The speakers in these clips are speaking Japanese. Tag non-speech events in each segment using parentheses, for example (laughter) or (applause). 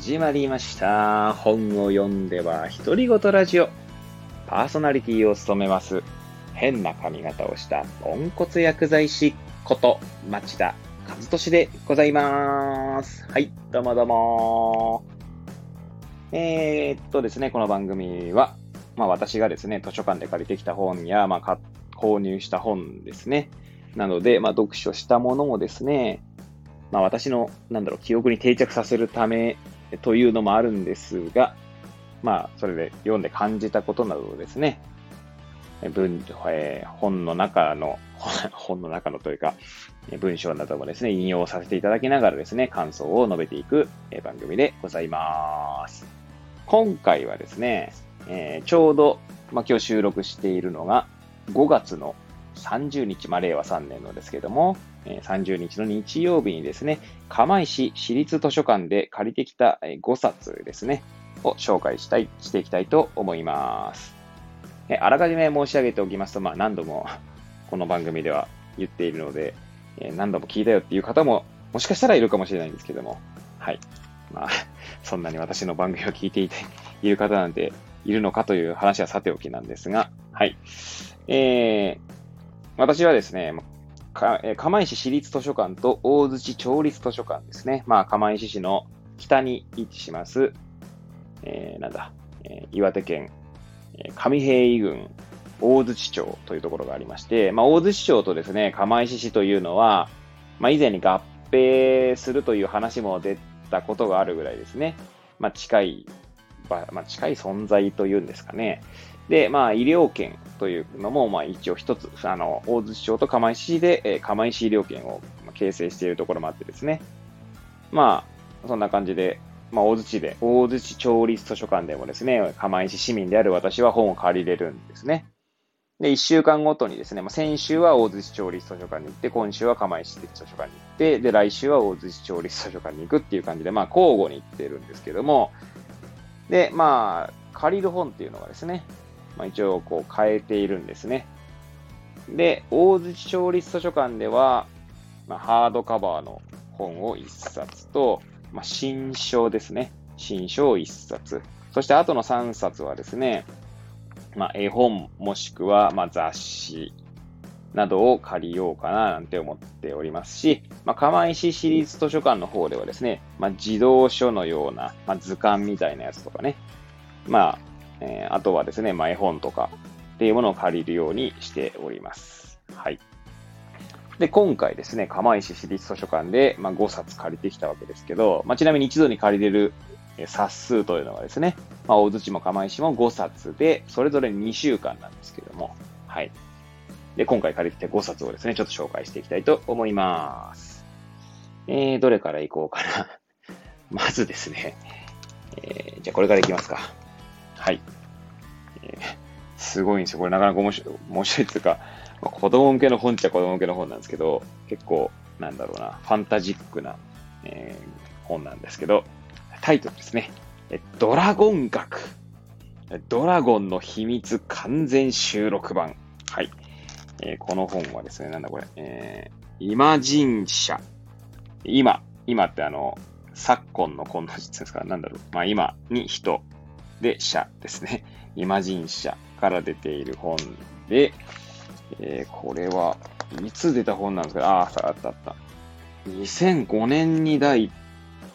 始まりました。本を読んでは独り言ラジオ。パーソナリティを務めます。変な髪型をしたポンコツ薬剤師こと町田和俊でございます。はい、どうもどうも。えー、っとですね、この番組は、まあ私がですね、図書館で借りてきた本や、まあ購入した本ですね。なので、まあ読書したものをですね、まあ私の、なんだろう、記憶に定着させるためというのもあるんですが、まあ、それで読んで感じたことなどをですね、文、えー本の中の、(laughs) 本の中のというか、文章などもですね、引用させていただきながらですね、感想を述べていく番組でございます。今回はですね、えーちょうど、まあ、今日収録しているのが5月の30日、まあ、令和3年のですけども、30日の日曜日にですね、釜石市立図書館で借りてきた5冊ですね、を紹介したい、していきたいと思います。あらかじめ申し上げておきますと、まあ何度もこの番組では言っているので、何度も聞いたよっていう方ももしかしたらいるかもしれないんですけども、はい。まあ、(laughs) そんなに私の番組を聞いていている方なんているのかという話はさておきなんですが、はい。えー、私はですね、かえ釜石市立図書館と大槌町立図書館ですね。まあ、釜石市の北に位置します、えーなんだ、えー岩手県、えー上平井郡大槌町というところがありまして、まあ、大槌町とですね、釜石市というのは、まあ、以前に合併するという話も出たことがあるぐらいですね。まあ、近い、まあ、近い存在というんですかね。で、まあ、医療圏というのも、まあ、一応一つ、あの、大槌町と釜石市で、えー釜石医療圏を形成しているところもあってですね。まあ、そんな感じで、まあ、大槌で、大槌町立図書館でもですね、釜石市民である私は本を借りれるんですね。で、一週間ごとにですね、まあ、先週は大槌町立図書館に行って、今週は釜石市図書館に行って、で、来週は大槌町立図書館に行くっていう感じで、まあ、交互に行ってるんですけども、で、まあ、借りる本っていうのがですね、まあ、一応こう変えているんですね。で、大槌町立図書館では、まあ、ハードカバーの本を1冊と、まあ、新書ですね。新書を1冊。そして後の3冊はですね、まあ、絵本もしくは、ま、雑誌などを借りようかななんて思っておりますし、まあ、釜石市立図書館の方ではですね、まあ、児童書のような、まあ、図鑑みたいなやつとかね、まあ、えーあとはですね、まあ、絵本とかっていうものを借りるようにしております。はい。で、今回ですね、釜石市立図書館で、まあ、5冊借りてきたわけですけど、まあ、ちなみに一度に借りれる冊数というのはですね、まあ、大槌も釜石も5冊で、それぞれ2週間なんですけども、はい。で、今回借りてきた5冊をですね、ちょっと紹介していきたいと思います。えー、どれからいこうかな。(laughs) まずですね、えー、じゃあこれからいきますか。はい。えーすごいんですよ。これなかなか面白い、面白いっていうか、まあ、子供向けの本っちゃ子供向けの本なんですけど、結構、なんだろうな、ファンタジックな、えー本なんですけど、タイトルですね。えドラゴン学。ドラゴンの秘密完全収録版。はい。えーこの本はですね、なんだこれ、えー、イマジン社。今、今ってあの、昨今の今の実ですか？なんだろう。まあ今に人で社ですね。イマジン社から出ている本で、えーこれはいつ出た本なんですか？ああ、あったあった。2005年に第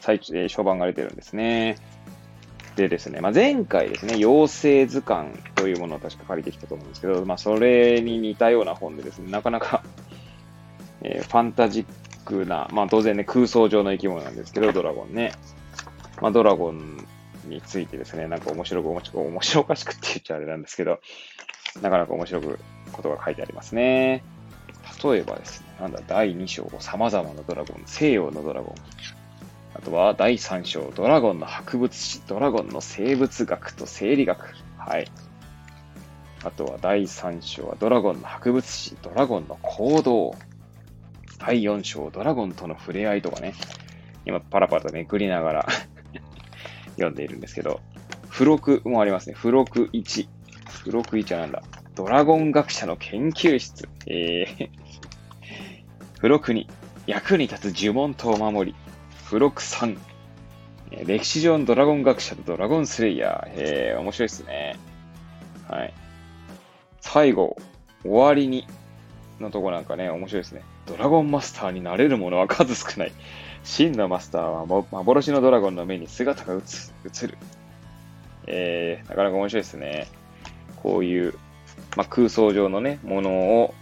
最中で初版が出てるんですね。でですね、まあ、前回ですね、妖精図鑑というものを確か借りてきたと思うんですけど、まあ、それに似たような本でですね、なかなか、えーファンタジックな、まあ、当然ね、空想上の生き物なんですけど、ドラゴンね。まあ、ドラゴンについてですね、なんか面白く、面白く、面白おかしくって言っちゃあれなんですけど、なかなか面白くことが書いてありますね。例えばですね、なんだ、第2章、様々なドラゴン、西洋のドラゴン。あとは第3章、ドラゴンの博物史、ドラゴンの生物学と生理学。はい。あとは第3章はドラゴンの博物史、ドラゴンの行動。第4章、ドラゴンとの触れ合いとかね。今パラパラとめくりながら読んでいるんですけど、付録もありますね。付録1。付録1はなんだドラゴン学者の研究室。えー、付録2。役に立つ呪文とお守り。付録3。歴史上のドラゴン学者とドラゴンスレイヤー。えー、面白いですね。はい。最後、終わりに、のとこなんかね、面白いですね。ドラゴンマスターになれる者は数少ない。真のマスターは幻のドラゴンの目に姿が映る。えー、なかなか面白いですね。こういう、まあ、空想上のね、ものを、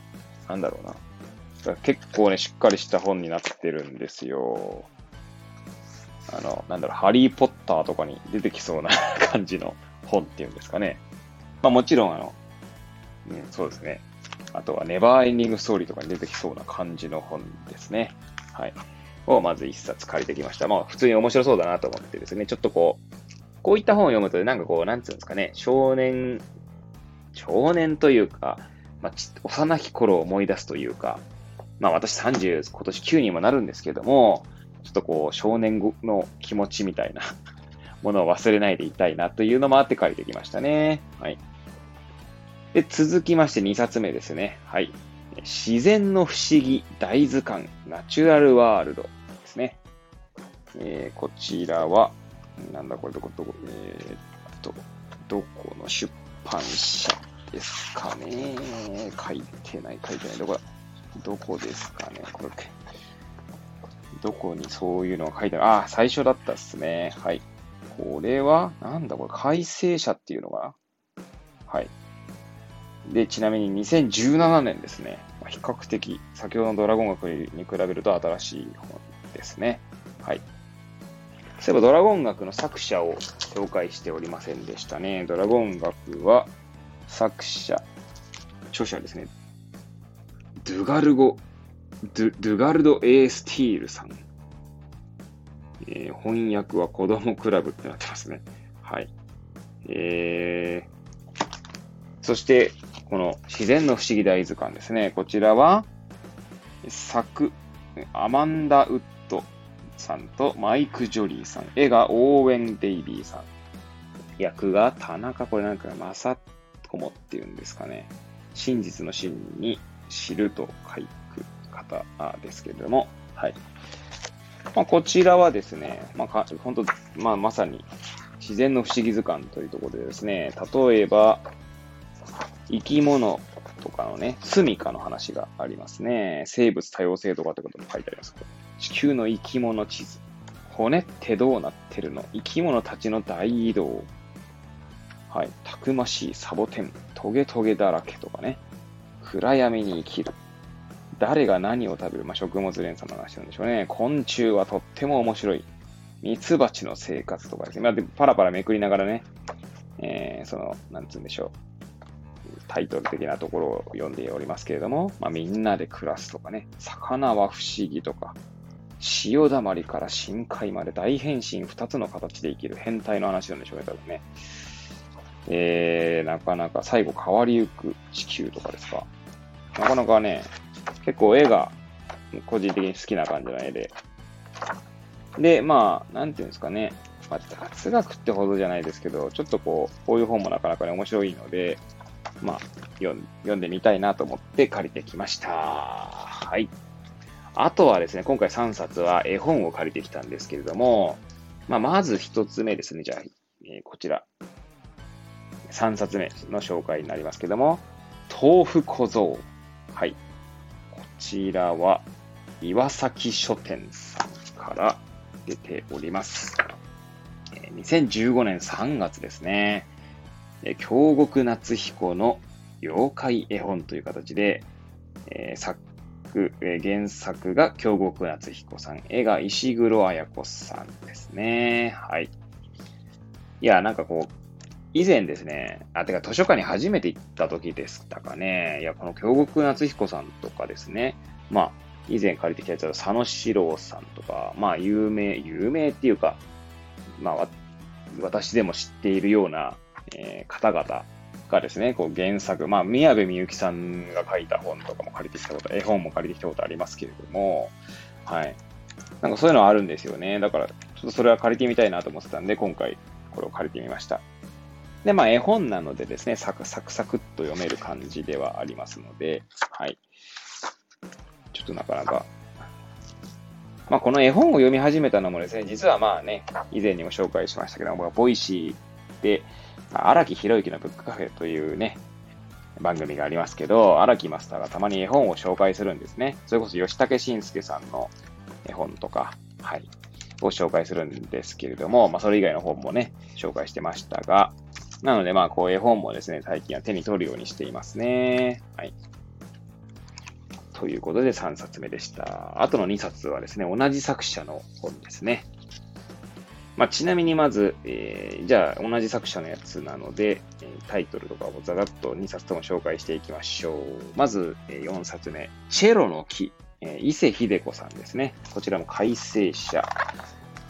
なんだろうな。結構ね、しっかりした本になってるんですよ。あの、なんだろう、ハリーポッターとかに出てきそうな (laughs) 感じの本っていうんですかね。まあもちろんあの、うん、そうですね。あとはネバーエンディングストーリーとかに出てきそうな感じの本ですね。はい。をまず一冊借りてきました。まあ普通に面白そうだなと思ってですね、ちょっとこう、こういった本を読むとなんかこう、なんつうんですかね、少年、少年というか、まあ、幼き頃を思い出すというか、まあ私30、今年9にもなるんですけども、ちょっとこう、少年の気持ちみたいな (laughs) ものを忘れないでいたいなというのもあって借りてきましたね。はい。で、続きまして2冊目ですね。はい。自然の不思議大図鑑ナチュラルワールドですね。えー、こちらは、なんだこれどこ、どこ、えー、っと、どこの出版社ですかね。書いてない、書いてない。どこだどこですかね。これ、どこにそういうのが書いてあるあ、最初だったっすね。はい。これは、なんだこれ、改正者っていうのかなはい。で、ちなみに2017年ですね。比較的、先ほどのドラゴン学に比べると新しい本ですね。はい。そういえばドラゴン学の作者を紹介しておりませんでしたね。ドラゴン学は作者、著者ですね。ドゥガルゴドゥガルド・エースティールさん。えー、翻訳は子供クラブってなってますね。はい。えー、そして、この自然の不思議大図鑑ですね。こちらは、作、アマンダ・ウッドさんとマイク・ジョリーさん。絵がオーウェン・デイビーさん。役が田中、これなんか、まさともっていうんですかね。真実の真に知ると書い方ですけれども、はい。まあ、こちらはですね、まあ、本当、まあ、まさに自然の不思議図鑑というところでですね、例えば、生き物とかのね、住処の話がありますね。生物多様性とかってことも書いてあります。地球の生き物地図。骨ってどうなってるの？生き物たちの大移動。はい。たくましいサボテン。トゲトゲだらけとかね。暗闇に生きる。誰が何を食べる、まあ、食物連鎖の話なんでしょうね。昆虫はとっても面白い。ミツバチの生活とかですね。まあ、でパラパラめくりながらね、えー、その、なんつうんでしょう。タイトル的なところを読んでおりますけれども、まあ、みんなで暮らすとかね、魚は不思議とか、潮だまりから深海まで大変身2つの形で生きる変態の話なんでしょうね、多分ね。えー、なかなか最後変わりゆく地球とかですか。なかなかね、結構絵が個人的に好きな感じの絵で。で、まあ、なんていうんですかね。まあ、雑学ってほどじゃないですけど、ちょっとこう、こういう本もなかなかね、面白いので、まあ、読んでみたいなと思って借りてきました。はい。あとはですね、今回3冊は絵本を借りてきたんですけれども、まあ、まず1つ目ですね。じゃあ、えー、こちら。3冊目の紹介になりますけれども、豆腐小僧。はい。こちらは岩崎書店さんから出ております。2015年3月ですね。京極夏彦の妖怪絵本という形で、えー、作、えー、原作が京極夏彦さん、絵が石黒彩子さんですね。はい。いや、なんかこう、以前ですね、あ、てか図書館に初めて行った時でしたかね。いや、この京極夏彦さんとかですね、まあ、以前借りてきたやつは佐野史郎さんとか、まあ、有名、有名っていうか、まあ、私でも知っているような、えー、方々がですね、こう原作、まあ、宮部みゆきさんが書いた本とかも借りてきたこと、絵本も借りてきたことありますけれども、はい。なんかそういうのはあるんですよね。だから、ちょっとそれは借りてみたいなと思ってたんで、今回これを借りてみました。で、まあ、絵本なのでですね、サクサクサクっと読める感じではありますので、はい。ちょっとなかなか、まあ、この絵本を読み始めたのもですね、実はまあね、以前にも紹介しましたけども、 Voicy で、荒木博之のブックカフェというね、番組がありますけど、荒木マスターがたまに絵本を紹介するんですね。それこそヨシタケシンスケさんの絵本とか、はい、を紹介するんですけれども、まあ、それ以外の本もね、紹介してましたが、なので、まあ、こう絵本もですね、最近は手に取るようにしていますね。はい。ということで3冊目でした。あとの2冊はですね、同じ作者の本ですね。まあ、ちなみにまず、えー、じゃあ同じ作者のやつなので、タイトルとかをざざっと2冊とも紹介していきましょう。まず、え4冊目、チェロの木、え伊勢秀子さんですね。こちらも改正者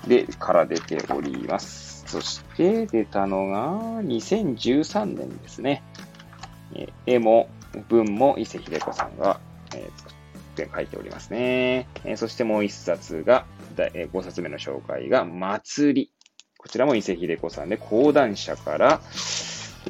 で、から出ております。そして出たのが2013年ですね。絵も文も伊勢秀子さんが、え作って書いておりますね。えそしてもう1冊が、え5冊目の紹介が、祭り。こちらも伊勢秀子さんで、講談社から、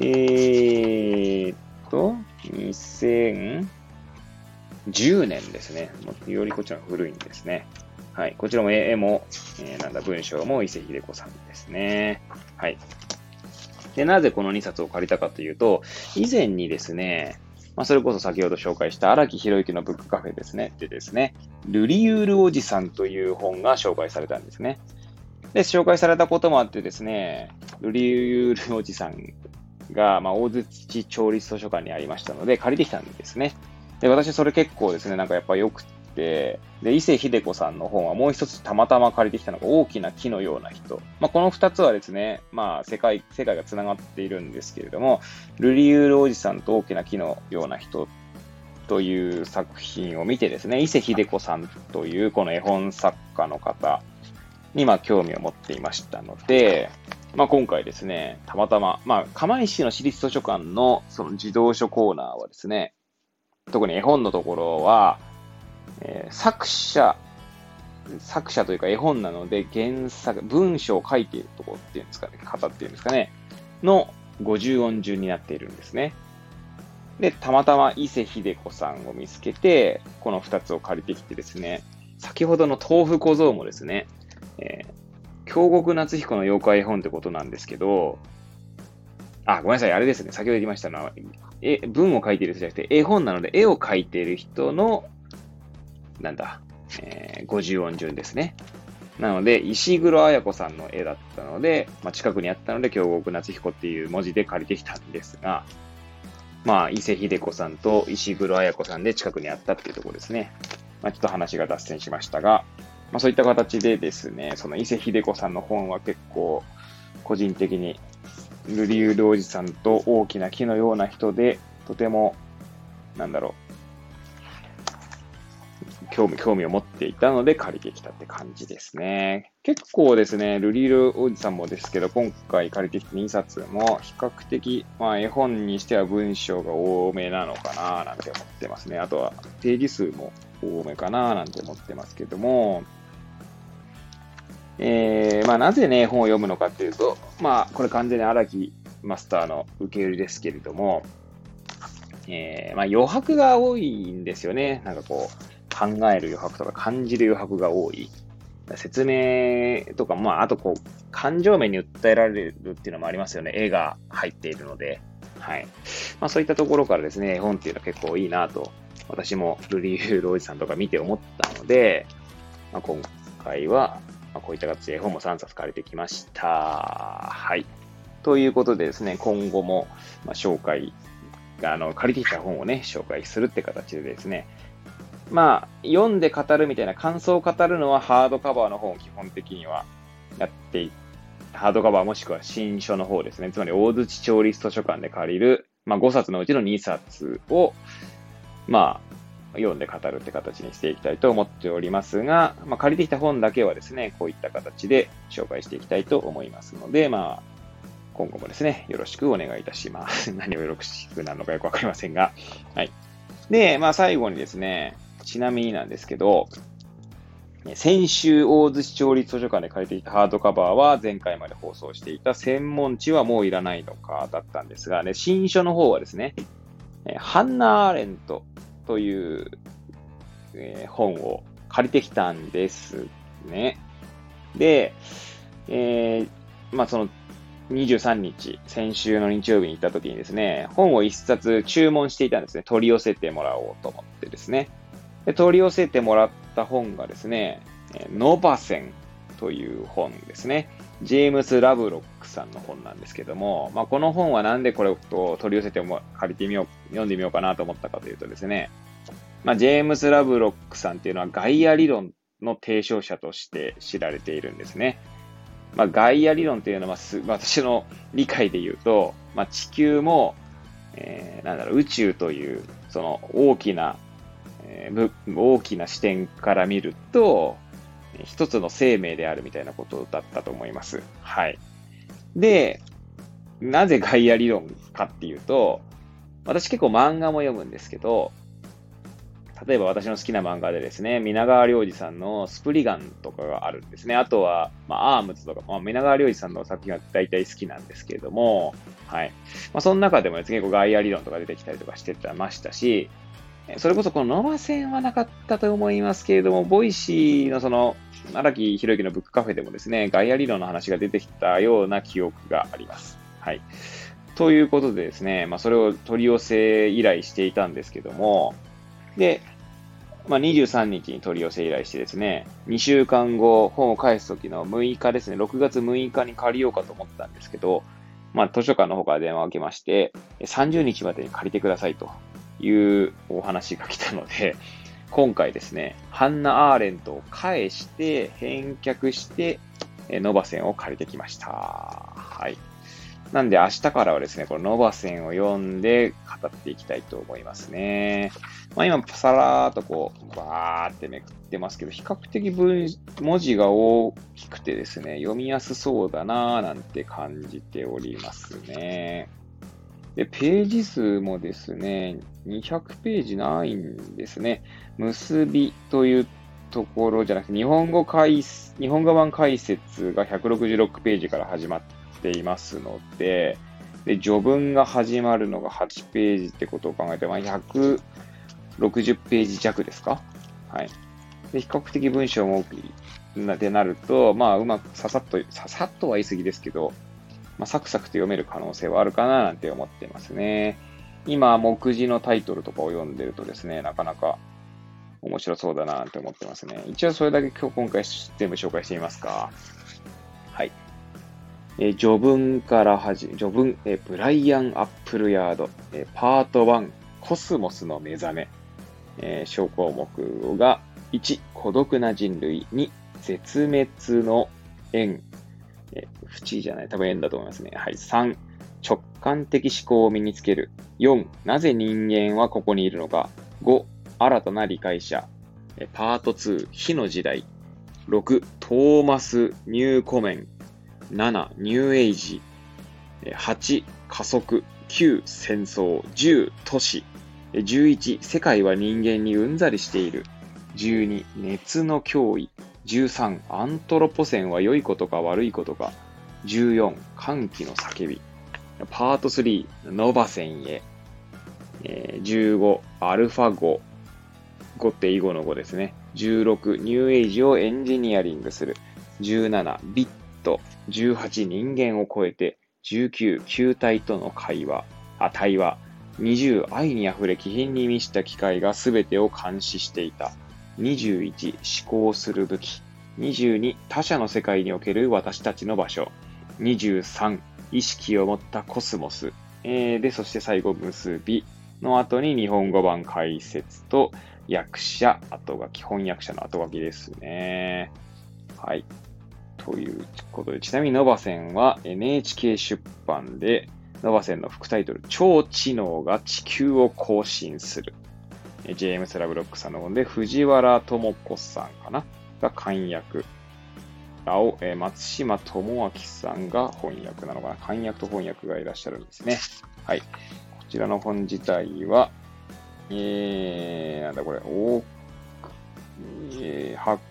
えーと、2010年ですね。よりこちら古いんですね。はい。こちらも絵も、えー、なんだ、文章も伊勢秀子さんですね。はい。で、なぜこの2冊を借りたかというと、以前にですね、まあ、それこそ先ほど紹介した荒木博之のブックカフェですね。でですね、ルリウールおじさんという本が紹介されたんですね。で、紹介されたこともあってですね、ルリウールおじさんが、まあ、大槌町立図書館にありましたので、借りてきたんですね。で、私それ結構ですね、なんかやっぱ良くて、で、伊勢秀子さんの本はもう一つたまたま借りてきたのが大きな木のような人。まあ、この二つはですね、まあ、世界、世界が繋がっているんですけれども、ルリユールおじさんと大きな木のような人という作品を見てですね、伊勢秀子さんというこの絵本作家の方に、まあ、興味を持っていましたので、まあ、今回ですね、たまたま、まあ、釜石市の市立図書館のその児童書コーナーはですね、特に絵本のところは、えー、作者、作者というか絵本なので原作、文章を書いているところっていうんですかね、方っていうんですかね、の50音順になっているんですね。で、たまたま伊勢秀子さんを見つけて、この2つを借りてきてですね、先ほどの豆腐小僧もですね、えー、京極夏彦の妖怪絵本ってことなんですけど、あ、ごめんなさい、あれですね、先ほど言いましたのは、え、文を書いている人じゃなくて、絵本なので、絵を描いている人の、なんだ、えー、50音順ですね。なので、石黒彩子さんの絵だったので、まあ、近くにあったので、京極夏彦っていう文字で借りてきたんですが、まあ、伊勢秀子さんと石黒彩子さんで近くにあったっていうところですね。まあ、ちょっと話が脱線しましたが、まあ、そういった形でですね、その伊勢秀子さんの本は結構、個人的に、ルリュールおじさんと大きな木のような人で、とても、なんだろう、興味、興味を持っていたので借りてきたって感じですね。結構ですね、ルリールおじさんもですけど、今回借りてきた2冊も比較的、まあ絵本にしては文章が多めなのかななんて思ってますね。あとはページ数も多めかななんて思ってますけども、えー、まあ、なぜね、絵本を読むのかっていうと、まあ、これ完全に荒木マスターの受け売りですけれども、えー、まあ、余白が多いんですよね。なんかこう、考える余白とか感じる余白が多い。説明とか、まあ、あとこう、感情面に訴えられるっていうのもありますよね。絵が入っているので。はい。まあ、そういったところからですね、絵本っていうのは結構いいなと、私もルリー・ロージさんとか見て思ったので、まあ、今回は、ま、こういった形で絵本も3冊借りてきました。はい。ということでですね、今後も、ま、紹介、あの、借りてきた本をね、紹介するって形でですね、まあ、読んで語るみたいな感想を語るのはハードカバーの本を基本的にはやっていハードカバーもしくは新書の方ですね。つまり大槌調理図書館で借りる、まあ、5冊のうちの2冊を、まあ、読んで語るって形にしていきたいと思っておりますが、まあ、借りてきた本だけはですね、こういった形で紹介していきたいと思いますので、まあ、今後もですね、よろしくお願いいたします。(laughs) 何をよろしくなるのかよくわかりませんが。はい。で、まあ最後にですね、ちなみになんですけど、先週大津市調理図書館で借りていたハードカバーは前回まで放送していた専門地はもういらないのかだったんですが、ね、新書の方はですね、ハンナ・アーレントという、えー、本を借りてきたんですね。で、えー、まあその23日、先週の日曜日に行った時にですね、本を一冊注文していたんですね。取り寄せてもらおうと思ってですね。で取り寄せてもらった本がですね、ノバセンという本ですね。ジェームス・ラブロックさんの本なんですけども、まあ、この本はなんでこれを取り寄せても借りてみよう、読んでみようかなと思ったかというとですね、まあ、ジェームス・ラブロックさんっていうのはガイア理論の提唱者として知られているんですね。まあ、ガイア理論というのは、私の理解で言うと、まあ、地球も、えー、なんだろう、宇宙という、その大きな、え、大きな視点から見ると、一つの生命であるみたいなことだったと思います。はい。で、なぜガイア理論かっていうと、私結構漫画も読むんですけど、例えば私の好きな漫画でですね、皆川良二さんのスプリガンとかがあるんですね。あとは、まあ、アームズとか、まあ、皆川良二さんの作品は大体好きなんですけれども、はい。まあ、その中でもですね、結構ガイア理論とか出てきたりとかしてましたし、それこそこのノマ戦はなかったと思いますけれども、 Voicy のその、荒木博之のブックカフェでもですね、ガイア理論の話が出てきたような記憶があります。はい。ということでですね、まあ、それを取り寄せ依頼していたんですけども、で、まあ、23日に取り寄せ依頼してですね、2週間後、本を返す時の6日ですね、6月6日に借りようかと思ったんですけど、まあ、図書館の方から電話を受けまして、30日までに借りてくださいというお話が来たので、今回ですね、ハンナ・アーレントを返して、返却して、ノバセンを借りてきました。はい。なんで明日からはですね、このノバセンを読んで語っていきたいと思いますね。まあ今、さらーっとこう、バーってめくってますけど、比較的文文字が大きくてですね、読みやすそうだなーなんて感じておりますね。で、ページ数もですね、200ページないんですね。結びというところじゃなくて、日本語解、日本語版解説が166ページから始まっていますので、で、序文が始まるのが8ページってことを考えて、まあ、160ページ弱ですか？はい。で、比較的文章も多くなってなると、まあ、うまくささっと、ささっとは言い過ぎですけど、まあ、サクサクと読める可能性はあるかななんて思ってますね。今、目次のタイトルとかを読んでるとですね、なかなか面白そうだなって思ってますね。一応それだけ今日今回全部紹介してみますか。はい。え、序文から始め、序文、え、ブライアン・アップルヤード、えー、パート1、コスモスの目覚め、えー、小項目が1、孤独な人類、2、絶滅の縁、えー、不地じゃない、多分円だと思いますね。はい。3、直感的思考を身につける。4、なぜ人間はここにいるのか。5、新たな理解者。パート2、火の時代。6、トーマス・ニューコメン。7、ニューエイジ。8、加速。9、戦争。10、都市。11、世界は人間にうんざりしている。12、熱の脅威。13、アントロポセンは良いことか悪いことか。14、歓喜の叫び。パート3、ノバセンへ。え15、アルファ5。5って囲碁の5ですね。16、ニューエイジをエンジニアリングする。17、ビット。18、人間を超えて。19、球体との会話。あ、対話。20、愛に溢れ気品に満ちた機械が全てを監視していた。21、思考する武器。22、他者の世界における私たちの場所。23、意識を持ったコスモス。えー、で、そして最後、結びの後に日本語版解説と役者、後書き、翻訳者の後書きですね。はい。ということで、ちなみにノバセンは NHK 出版で、ノバセンの副タイトル、超知能が地球を更新する。ジェームス・ラブロックさんの本で、藤原智子さんかな？が漢訳。青、えー、松島智明さんが翻訳なのかな漢訳と翻訳がいらっしゃるんですね。はい。こちらの本自体は、えー、なんだこれ、おえー、発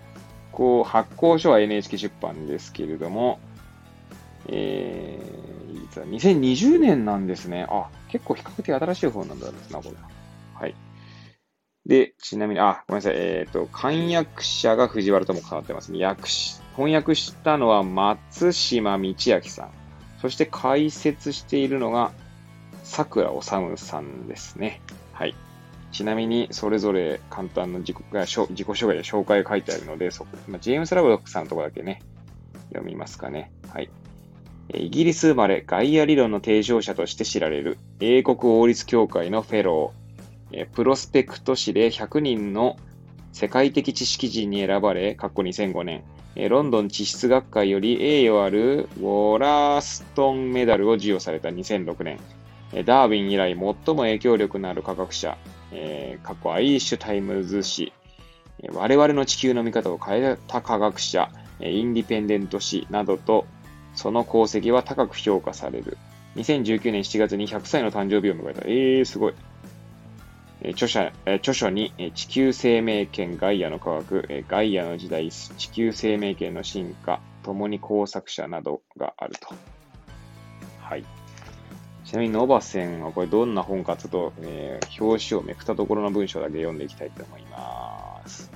行、発行書は NHK 出版ですけれども、えー、2020年なんですね。あ、結構比較的新しい本なんだろうな、これ。はい。で、ちなみに、あ、ごめんなさい。えっ、ー、と、漢訳者が藤原とも変わってますね。訳し、翻訳したのは松島道明さん。そして解説しているのが桜治さんですね。はい。ちなみに、それぞれ簡単な自己紹介で紹介が書いてあるので、そこ、まあ、ジェームス・ラブロックさんのとこだけね、読みますかね。はい。イギリス生まれガイア理論の提唱者として知られる英国王立協会のフェロー、プロスペクト誌で100人の世界的知識人に選ばれ、過去2005年、ロンドン地質学会より栄誉あるウォラーストンメダルを授与された2006年、ダーウィン以来最も影響力のある科学者、えー、過去アイリッシュタイムズ誌、我々の地球の見方を変えた科学者、インディペンデント誌などと、その功績は高く評価される。2019年7月に100歳の誕生日を迎えた。えー、すごい。著者著書に地球生命圏ガイアの科学、ガイアの時代、地球生命圏の進化、共に工作者などがあると。はい。ちなみにノバセンはこれどんな本かちょっと、えー、表紙をめくったところの文章だけ読んでいきたいと思います。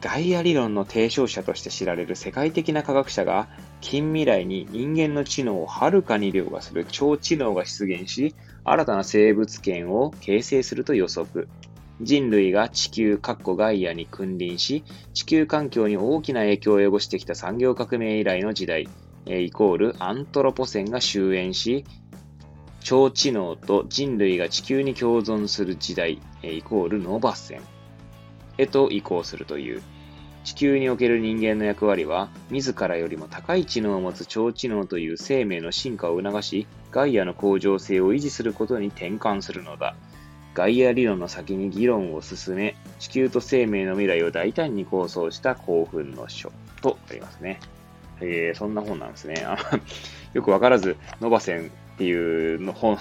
ガイア理論の提唱者として知られる世界的な科学者が近未来に人間の知能をはるかに凌駕する超知能が出現し、新たな生物圏を形成すると予測。人類が地球、カッコガイアに君臨し、地球環境に大きな影響を及ぼしてきた産業革命以来の時代、イコールアントロポセンが終焉し、超知能と人類が地球に共存する時代、イコールノバセンへと移行するという。地球における人間の役割は、自らよりも高い知能を持つ超知能という生命の進化を促し、ガイアの向上性を維持することに転換するのだ。ガイア理論の先に議論を進め、地球と生命の未来を大胆に構想した興奮の書とありますね。えー、そんな本なんですね。よくわからず、ノバセンっていうの本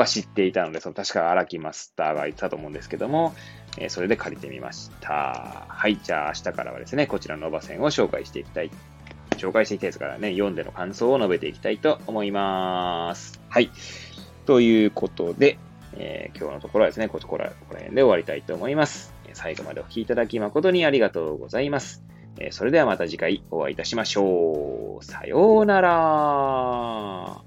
は知っていたので、その確か荒木マスターが言ってたと思うんですけども、え、それで借りてみました。はい、じゃあ明日からはですね、こちらのノバセンを紹介していきたい。紹介していきたいですからね、読んでの感想を述べていきたいと思います。はい。ということで、えー、今日のところはですね、ここら辺で終わりたいと思います。最後までお聴きいただき誠にありがとうございます。えそれではまた次回お会いいたしましょう。さようなら。